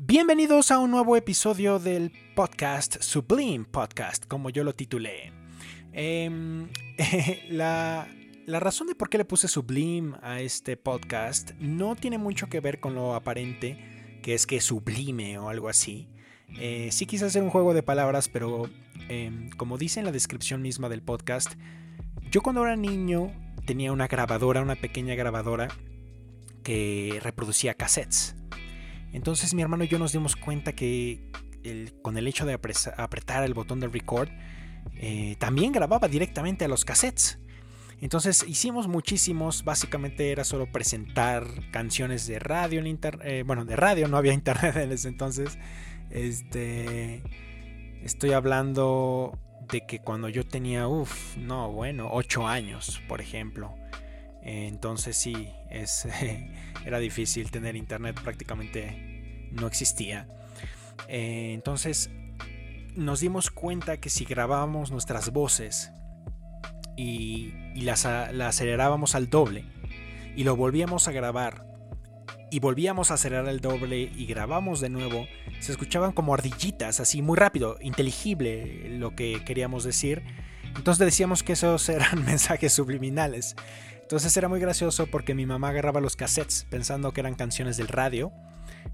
Bienvenidos a un nuevo episodio del podcast Sublime Podcast, como yo lo titulé. Em, la, la razón de por qué le puse Sublime a este podcast no tiene mucho que ver con lo aparente, que es que sublime o algo así. Eh, sí quise hacer un juego de palabras, pero em, como dice en la descripción misma del podcast, yo cuando era niño tenía una grabadora, una pequeña grabadora que reproducía cassettes. Entonces mi hermano y yo nos dimos cuenta que con el hecho de apretar el botón de record, eh, también grababa directamente a los cassettes. Entonces hicimos muchísimos, básicamente era solo presentar canciones de radio en internet, eh, bueno, de radio, no había internet en ese entonces. Este, estoy hablando de que cuando yo tenía, uff, no, bueno, 8 años, por ejemplo. Entonces sí, era difícil tener internet, prácticamente no existía. Eh, entonces nos dimos cuenta que si grabábamos nuestras voces y, las, acelerábamos al doble y lo volvíamos a grabar y volvíamos a acelerar el doble y grabamos de nuevo, se escuchaban como ardillitas, así muy rápido, inteligible lo que queríamos decir. Entonces decíamos que esos eran mensajes subliminales. Entonces era muy gracioso porque mi mamá agarraba los cassettes pensando que eran canciones del radio.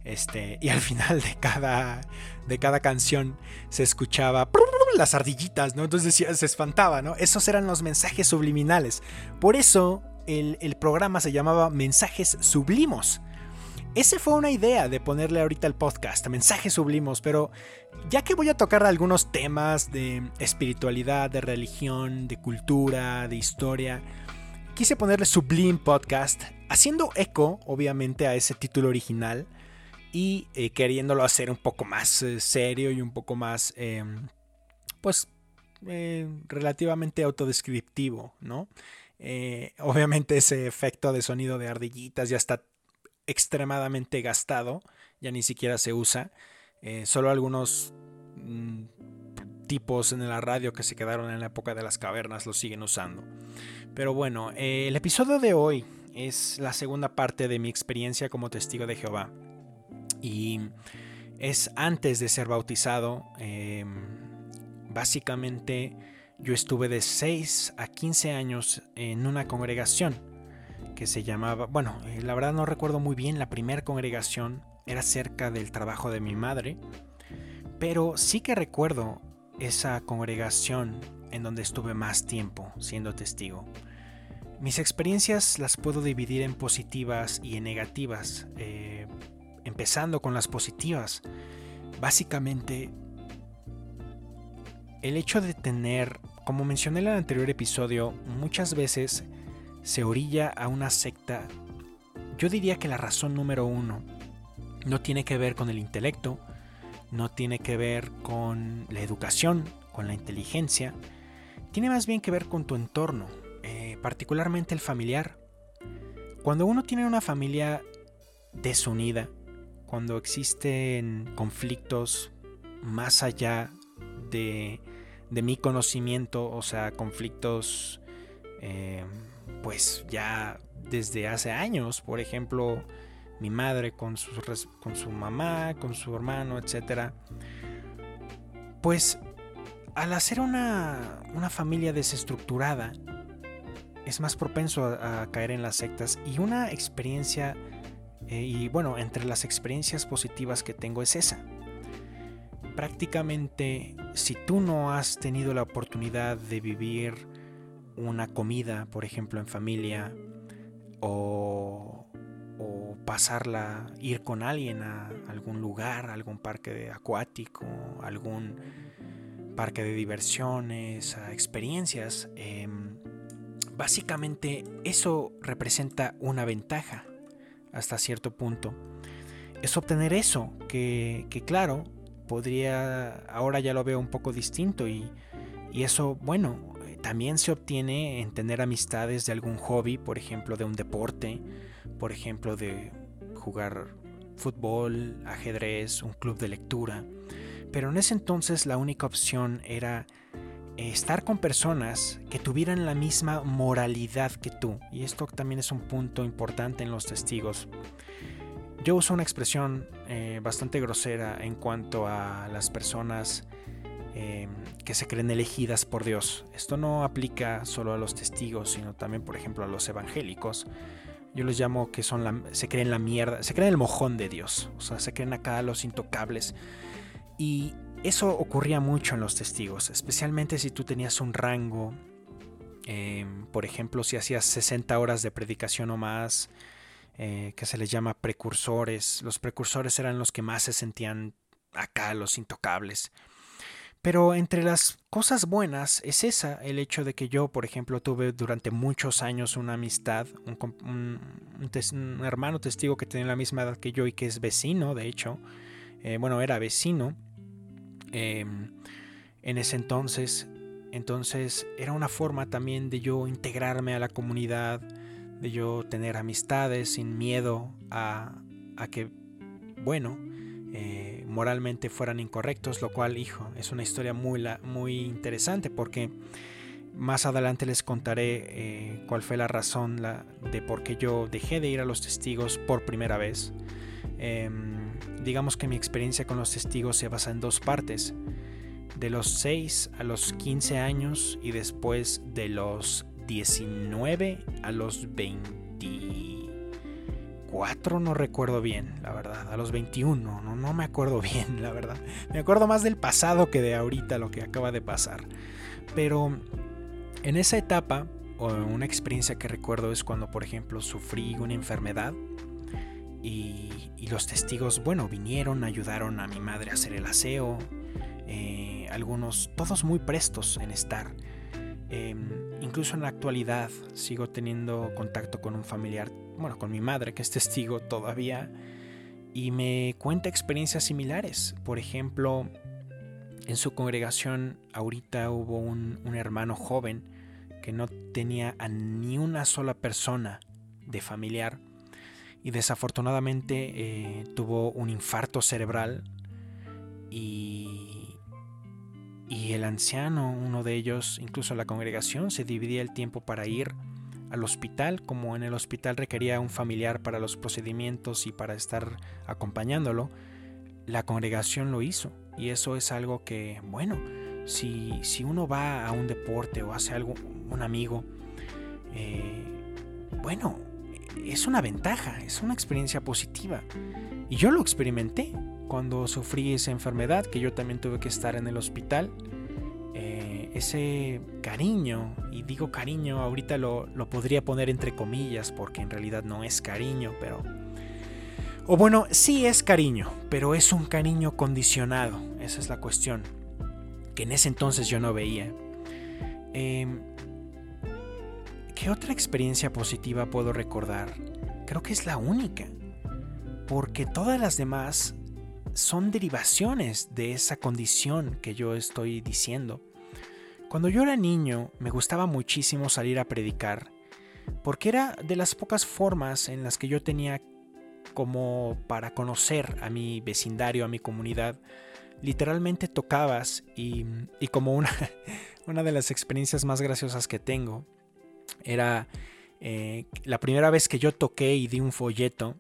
Este, y al final de cada, de cada canción se escuchaba las ardillitas, ¿no? Entonces se espantaba, ¿no? Esos eran los mensajes subliminales. Por eso el, el programa se llamaba Mensajes Sublimos. Esa fue una idea de ponerle ahorita el podcast, mensajes sublimos, pero ya que voy a tocar algunos temas de espiritualidad, de religión, de cultura, de historia, quise ponerle Sublime Podcast, haciendo eco, obviamente, a ese título original y eh, queriéndolo hacer un poco más eh, serio y un poco más, em, pues, eh, relativamente autodescriptivo, ¿no? obviamente ese efecto de sonido de ardillitas ya está extremadamente gastado, ya ni siquiera se usa. solo algunos mm, tipos en la radio que se quedaron en la época de las cavernas lo siguen usando. Pero bueno, eh, el episodio de hoy es la segunda parte de mi experiencia como testigo de Jehová. Y es antes de ser bautizado. Em, básicamente yo estuve de 6 a 15 años en una congregación que se llamaba, bueno, eh, la verdad no recuerdo muy bien, la primera congregación era cerca del trabajo de mi madre, pero sí que recuerdo esa congregación en donde estuve más tiempo siendo testigo. Mis experiencias las puedo dividir en positivas y en negativas, eh, empezando con las positivas. Básicamente, el hecho de tener, como mencioné en el anterior episodio, muchas veces se orilla a una secta. Yo diría que la razón número uno no tiene que ver con el intelecto, no tiene que ver con la educación, con la inteligencia, tiene más bien que ver con tu entorno, eh, particularmente el familiar. Cuando uno tiene una familia desunida, cuando existen conflictos más allá de, mi conocimiento, o sea, conflictos eh, pues ya desde hace años, por ejemplo, mi madre con su, con su mamá, con su hermano, etc. Pues al hacer una, una familia desestructurada, es más propenso a, caer en las sectas y una experiencia, eh, y bueno, entre las experiencias positivas que tengo es esa. Prácticamente, si tú no has tenido la oportunidad de vivir una comida, por ejemplo, en familia, o o pasarla, ir con alguien a algún lugar, algún parque acuático, algún parque de diversiones, a experiencias. Em, básicamente eso representa una ventaja hasta cierto punto. Es obtener eso, que, claro, podría, ahora ya lo veo un poco distinto y, y eso, bueno, también se obtiene en tener amistades de algún hobby, por ejemplo, de un deporte, por ejemplo, de jugar fútbol, ajedrez, un club de lectura. Pero en ese entonces la única opción era estar con personas que tuvieran la misma moralidad que tú. Y esto también es un punto importante en los testigos. yo uso una expresión eh, bastante grosera en cuanto a las personas em, que se creen elegidas por Dios. Esto no aplica solo a los testigos, sino también, por ejemplo, a los evangélicos. Yo les llamo que son la, se creen la mierda, se creen el mojón de Dios, o sea, se creen acá los intocables. Y eso ocurría mucho en los testigos, especialmente si tú tenías un rango, em, por ejemplo, si hacías 60 horas de predicación o más, eh, que se les llama precursores. Los precursores eran los que más se sentían acá, los intocables. Pero entre las cosas buenas es esa, el hecho de que yo, por ejemplo, tuve durante muchos años una amistad, un, hermano testigo que tenía la misma edad que yo y que es vecino, de hecho, eh, bueno, era vecino em, en ese entonces. Entonces era una forma también de yo integrarme a la comunidad, de yo tener amistades sin miedo a, a que, bueno, eh, moralmente fueran incorrectos, lo cual, hijo, es una historia muy, muy interesante porque más adelante les contaré eh, cuál fue la razón de por qué yo dejé de ir a los testigos por primera vez. Em, digamos que mi experiencia con los testigos se basa en dos partes. De los 6 a los 15 años y después de los 19 a los 24, no recuerdo bien, la verdad, a los 21, no, no me acuerdo bien, la verdad. Me acuerdo más del pasado que de ahorita, lo que acaba de pasar. Pero en esa etapa, una experiencia que recuerdo es cuando, por ejemplo, sufrí una enfermedad y, los testigos, bueno, vinieron, ayudaron a mi madre a hacer el aseo, eh, algunos, todos muy prestos en estar. Em, incluso en la actualidad sigo teniendo contacto con un familiar, bueno, con mi madre que es testigo todavía, y me cuenta experiencias similares. Por ejemplo, en su congregación ahorita hubo un, hermano joven que no tenía a ni una sola persona de familiar y desafortunadamente eh, tuvo un infarto cerebral y y el anciano, uno de ellos, incluso la congregación, se dividía el tiempo para ir al hospital, como en el hospital requería un familiar para los procedimientos y para estar acompañándolo, la congregación lo hizo. Y eso es algo que, bueno, si, si uno va a un deporte o hace algo, un amigo, eh, bueno, es una ventaja, es una experiencia positiva. Y yo lo experimenté cuando sufrí esa enfermedad, que yo también tuve que estar en el hospital. Ese cariño, y digo cariño, ahorita lo, lo podría poner entre comillas, porque en realidad no es cariño, pero... O bueno, sí es cariño, pero es un cariño condicionado, esa es la cuestión, que en ese entonces yo no veía. Em, ¿Qué otra experiencia positiva puedo recordar? Creo que es la única, porque todas las demás son derivaciones de esa condición que yo estoy diciendo. Cuando yo era niño me gustaba muchísimo salir a predicar, porque era de las pocas formas en las que yo tenía como para conocer a mi vecindario, a mi comunidad. Literalmente tocabas y, como una, una de las experiencias más graciosas que tengo era eh, la primera vez que yo toqué y di un folleto,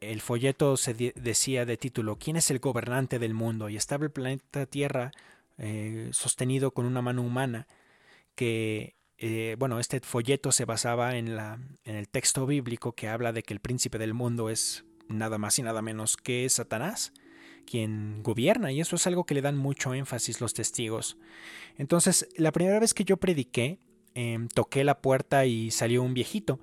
el folleto se decía de título ¿Quién es el gobernante del mundo? y estaba el planeta Tierra eh, sostenido con una mano humana que eh, bueno, este folleto se basaba en, la, en el texto bíblico que habla de que el príncipe del mundo es nada más y nada menos que Satanás, quien gobierna, y eso es algo que le dan mucho énfasis los testigos. Entonces, la primera vez que yo prediqué, em, toqué la puerta y salió un viejito.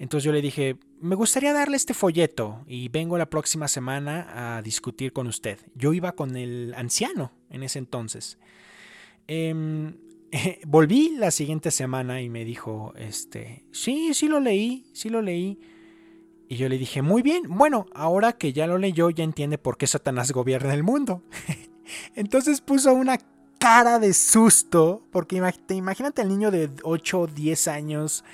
Entonces yo le dije, me gustaría darle este folleto y vengo la próxima semana a discutir con usted. Yo iba con el anciano en ese entonces. Em, volví la siguiente semana y me dijo, este, sí, sí lo leí, sí lo leí. Y yo le dije, muy bien, bueno, ahora que ya lo leyó, ya entiende por qué Satanás gobierna el mundo. Entonces puso una cara de susto, porque imagínate al niño de 8 o 10 años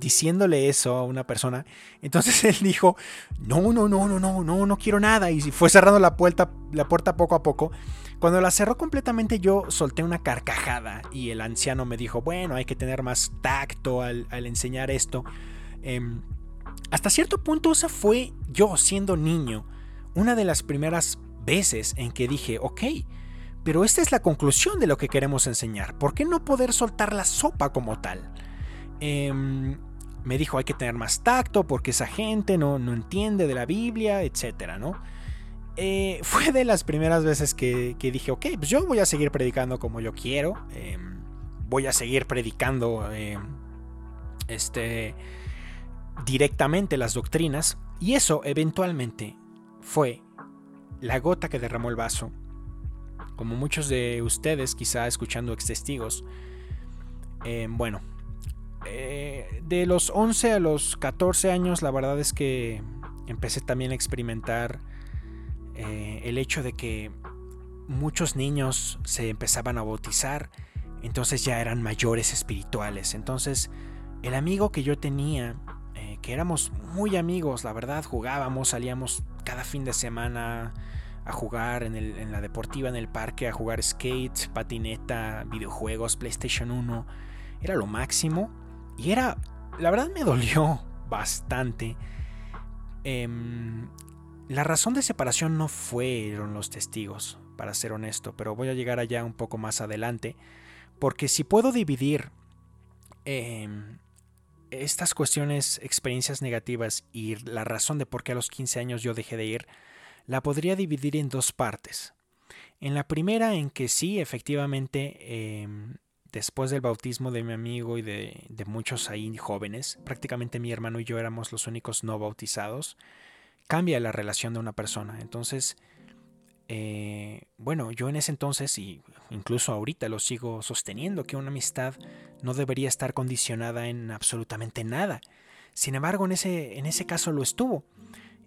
diciéndole eso a una persona. Entonces él dijo, no, no, no, no, no, no, no quiero nada. Y fue cerrando la puerta, la puerta poco a poco. Cuando la cerró completamente yo solté una carcajada y el anciano me dijo, bueno, hay que tener más tacto al, enseñar esto. Em, hasta cierto punto esa fue yo siendo niño, una de las primeras veces en que dije, ok, pero esta es la conclusión de lo que queremos enseñar, ¿por qué no poder soltar la sopa como tal? Em, me dijo hay que tener más tacto porque esa gente no, no entiende de la Biblia, etcétera, ¿no? Eh, fue de las primeras veces que, dije, ok, pues yo voy a seguir predicando como yo quiero, em, voy a seguir predicando em, este, directamente las doctrinas, y eso eventualmente fue la gota que derramó el vaso. Como muchos de ustedes, quizá escuchando ex testigos, em, bueno, eh, de los 11 a los 14 años, la verdad es que empecé también a experimentar eh, el hecho de que muchos niños se empezaban a bautizar, entonces ya eran mayores espirituales. Entonces, el amigo que yo tenía, eh, que éramos muy amigos, la verdad, jugábamos, salíamos cada fin de semana a jugar en, en la deportiva, en el parque, a jugar skate, patineta, videojuegos, PlayStation 1. Era lo máximo. Y era, la verdad me dolió bastante. Em, la razón de separación no fueron los testigos, para ser honesto, pero voy a llegar allá un poco más adelante, porque si puedo dividir em, estas cuestiones, experiencias negativas y la razón de por qué a los 15 años yo dejé de ir, la podría dividir en dos partes. En la primera, en que sí, efectivamente, em, después del bautismo de mi amigo y de, muchos ahí jóvenes, prácticamente mi hermano y yo éramos los únicos no bautizados, cambia la relación de una persona. Entonces, eh, bueno, yo en ese entonces, y incluso ahorita lo sigo sosteniendo, que una amistad no debería estar condicionada en absolutamente nada. Sin embargo, en ese, en ese caso lo estuvo.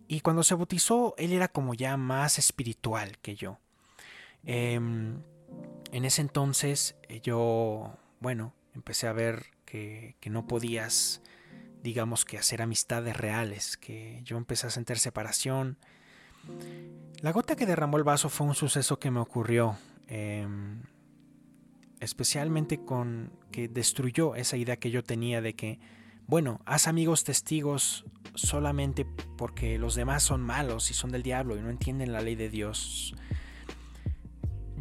Y cuando se bautizó, él era como ya más espiritual que yo. Em, en ese entonces eh, yo, bueno, empecé a ver que, no podías, digamos que hacer amistades reales, que yo empecé a sentir separación. La gota que derramó el vaso fue un suceso que me ocurrió, em, especialmente con que destruyó esa idea que yo tenía de que, bueno, haz amigos testigos solamente porque los demás son malos y son del diablo y no entienden la ley de Dios.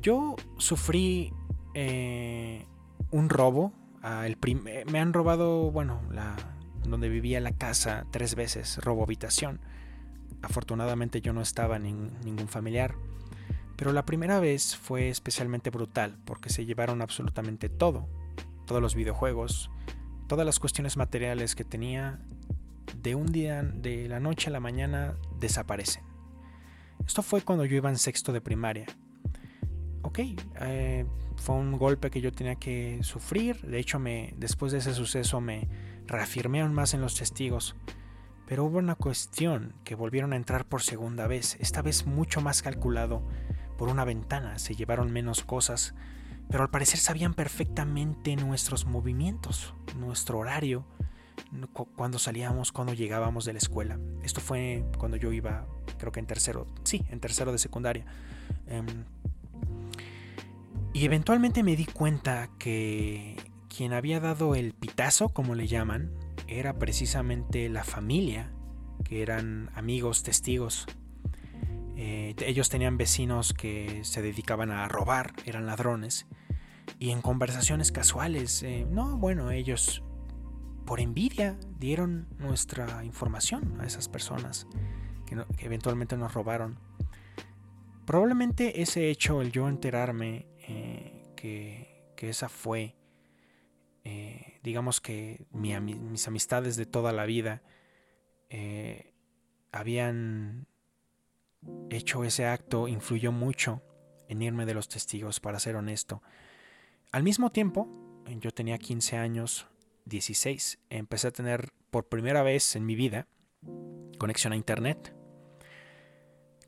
Yo sufrí eh, un robo. Eh, me han robado, bueno, la, donde vivía la casa tres veces, robo habitación. Afortunadamente yo no estaba en ningún familiar. Pero la primera vez fue especialmente brutal porque se llevaron absolutamente todo. Todos los videojuegos, todas las cuestiones materiales que tenía, de un día, de la noche a la mañana, desaparecen. Esto fue cuando yo iba en sexto de primaria ok, eh, fue un golpe que yo tenía que sufrir. De hecho, me, después de ese suceso me reafirmé aún más en los testigos. Pero hubo una cuestión que volvieron a entrar por segunda vez, esta vez mucho más calculado por una ventana. Se llevaron menos cosas, pero al parecer sabían perfectamente nuestros movimientos, nuestro horario, cuando salíamos, cuando llegábamos de la escuela. Esto fue cuando yo iba, creo que en tercero, sí, en tercero de secundaria. Em, y eventualmente me di cuenta que quien había dado el pitazo, como le llaman, era precisamente la familia, que eran amigos, testigos. Eh, ellos tenían vecinos que se dedicaban a robar, eran ladrones. Y en conversaciones casuales, eh, no, bueno, ellos por envidia dieron nuestra información a esas personas que, eventualmente nos robaron. Probablemente ese hecho, el yo enterarme, eh, que, esa fue, eh, digamos que mis amistades de toda la vida eh, habían hecho ese acto, influyó mucho en irme de los testigos, para ser honesto. Al mismo tiempo, yo tenía 15 años, 16, empecé a tener por primera vez en mi vida conexión a Internet,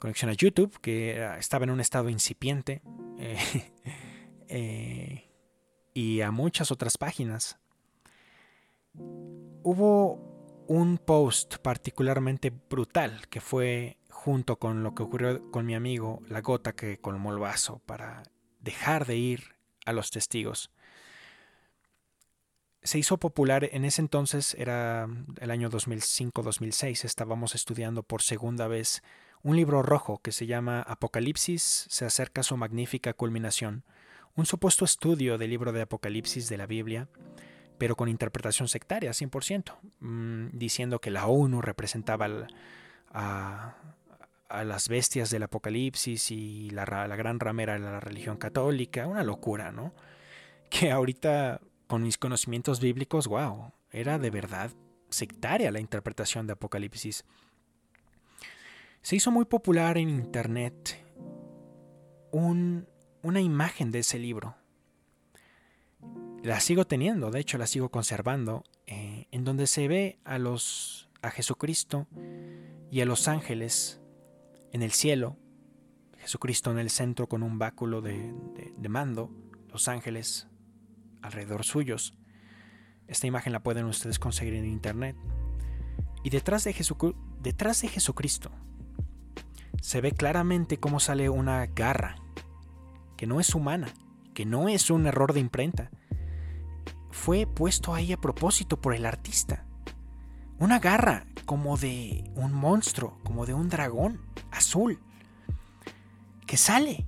conexión a YouTube, que estaba en un estado incipiente. Eh, y a muchas otras páginas. Hubo un post particularmente brutal que fue junto con lo que ocurrió con mi amigo, la gota que colmó el vaso para dejar de ir a los testigos. se hizo popular en ese entonces, era el año 2005-2006, estábamos estudiando por segunda vez un libro rojo que se llama Apocalipsis se acerca a su magnífica culminación, un supuesto estudio del libro de Apocalipsis de la Biblia, pero con interpretación sectaria, 100%, mm, diciendo que la ONU representaba a, las bestias del Apocalipsis y la, la gran ramera de la religión católica, una locura, ¿no? Que ahorita con mis conocimientos bíblicos, wow, era de verdad sectaria la interpretación de Apocalipsis. Se hizo muy popular en Internet una imagen de ese libro. La sigo teniendo, de hecho la sigo conservando, eh, en donde se ve a los a Jesucristo y a los ángeles en el cielo, Jesucristo en el centro con un báculo de mando, los ángeles alrededor suyos. Esta imagen la pueden ustedes conseguir en internet. Y detrás de, detrás de Jesucristo se ve claramente cómo sale una garra, que no es humana, que no es un error de imprenta. Fue puesto ahí a propósito por el artista. Una garra como de un monstruo, como de un dragón azul, que sale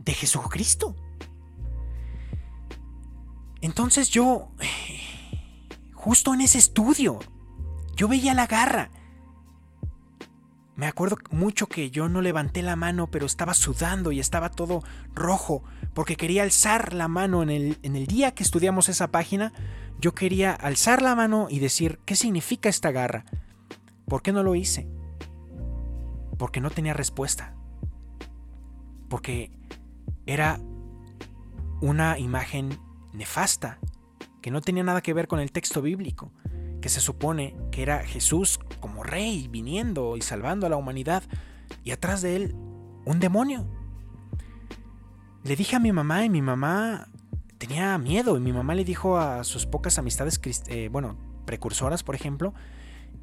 de Jesucristo. Entonces yo, justo en ese estudio, yo veía la garra. Me acuerdo mucho que yo no levanté la mano, pero estaba sudando y estaba todo rojo, porque quería alzar la mano en el, en día que estudiamos esa página. Yo quería alzar la mano y decir, ¿qué significa esta garra? ¿Por qué no lo hice? Porque no tenía respuesta. Porque era una imagen nefasta, que no tenía nada que ver con el texto bíblico, se supone que era Jesús como rey viniendo y salvando a la humanidad, y atrás de él un demonio. Le dije a mi mamá y mi mamá tenía miedo y mi mamá le dijo a sus pocas amistades, eh, bueno, precursoras, por ejemplo,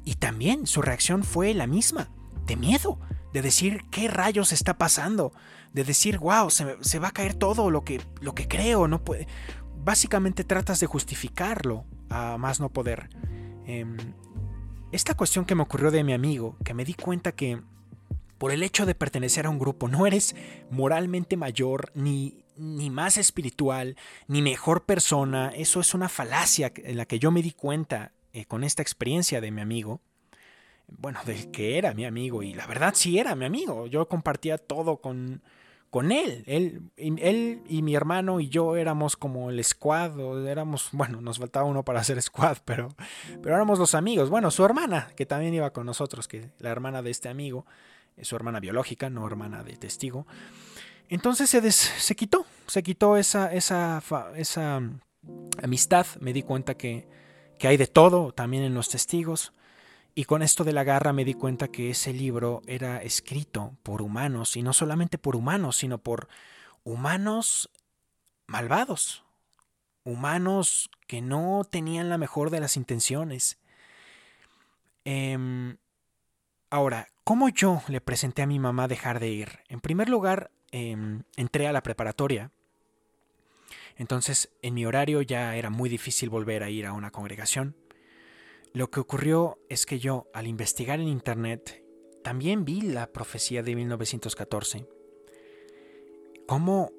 y también su reacción fue la misma, de miedo, de decir, ¿qué rayos está pasando? De decir, wow, se, se va a caer todo lo que, lo que creo, no puede, básicamente tratas de justificarlo a más no poder. Em, esta cuestión que me ocurrió de mi amigo, que me di cuenta que por el hecho de pertenecer a un grupo no eres moralmente mayor, ni, ni más espiritual, ni mejor persona, eso es una falacia en la que yo me di cuenta eh, con esta experiencia de mi amigo. Bueno, de que era mi amigo, y la verdad sí era mi amigo. Yo compartía todo con, con él. él. Él y mi hermano y yo éramos como el squad, o éramos, bueno, nos faltaba uno para hacer squad, pero, pero éramos los amigos. Bueno, su hermana, que también iba con nosotros, que la hermana de este amigo, su hermana biológica, no hermana de testigo. Entonces se, se quitó, se quitó esa, esa, esa amistad. Me di cuenta que, que hay de todo también en los testigos. Y con esto de la garra me di cuenta que ese libro era escrito por humanos, y no solamente por humanos, sino por humanos malvados, humanos que no tenían la mejor de las intenciones. Em, ahora, ¿cómo yo le presenté a mi mamá dejar de ir? En primer lugar, em, entré a la preparatoria. Entonces, en mi horario ya era muy difícil volver a ir a una congregación. Lo que ocurrió es que yo, al investigar en Internet, también vi la profecía de 1914. Cómo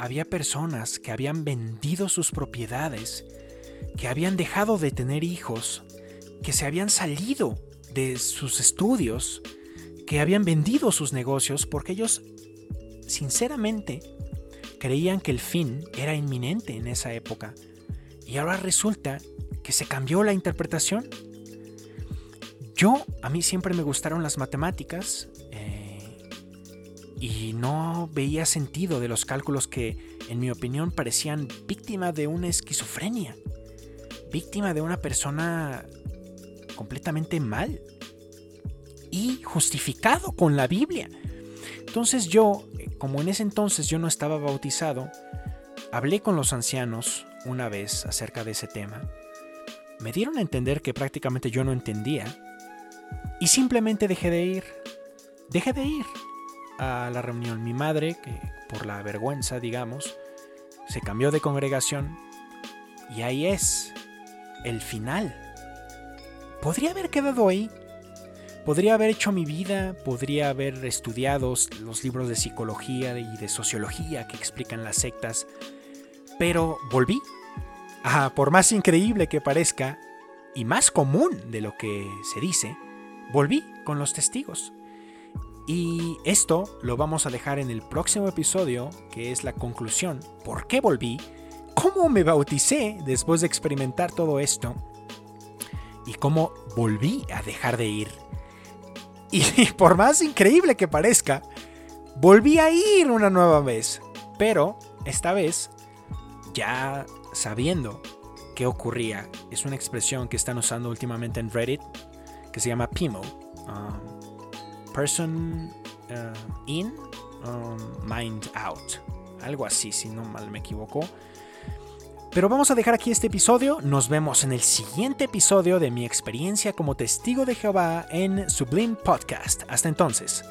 había personas que habían vendido sus propiedades, que habían dejado de tener hijos, que se habían salido de sus estudios, que habían vendido sus negocios porque ellos, sinceramente, creían que el fin era inminente en esa época. Y ahora resulta que se cambió la interpretación. Yo, a mí siempre me gustaron las matemáticas eh, y no veía sentido de los cálculos que, en mi opinión, parecían víctima de una esquizofrenia, víctima de una persona completamente mal y justificado con la Biblia. Entonces yo, como en ese entonces yo no estaba bautizado, hablé con los ancianos una vez acerca de ese tema me dieron a entender que prácticamente yo no entendía y simplemente dejé de ir. Dejé de ir a la reunión. Mi madre, que por la vergüenza, digamos, se cambió de congregación y ahí es el final. Podría haber quedado ahí. Podría haber hecho mi vida, podría haber estudiado los libros de psicología y de sociología que explican las sectas, pero volví. Por más increíble que parezca, y más común de lo que se dice, volví con los testigos. Y esto lo vamos a dejar en el próximo episodio, que es la conclusión. ¿Por qué volví? ¿Cómo me bauticé después de experimentar todo esto? Y cómo volví a dejar de ir. Y por más increíble que parezca, volví a ir una nueva vez. Pero esta vez ya sabiendo qué ocurría. Es una expresión que están usando últimamente en Reddit que se llama PIMO. Um, person uh, in, um, mind out. Algo así, si no mal me equivoco. Pero vamos a dejar aquí este episodio. Nos vemos en el siguiente episodio de mi experiencia como testigo de Jehová en Sublime Podcast. Hasta entonces.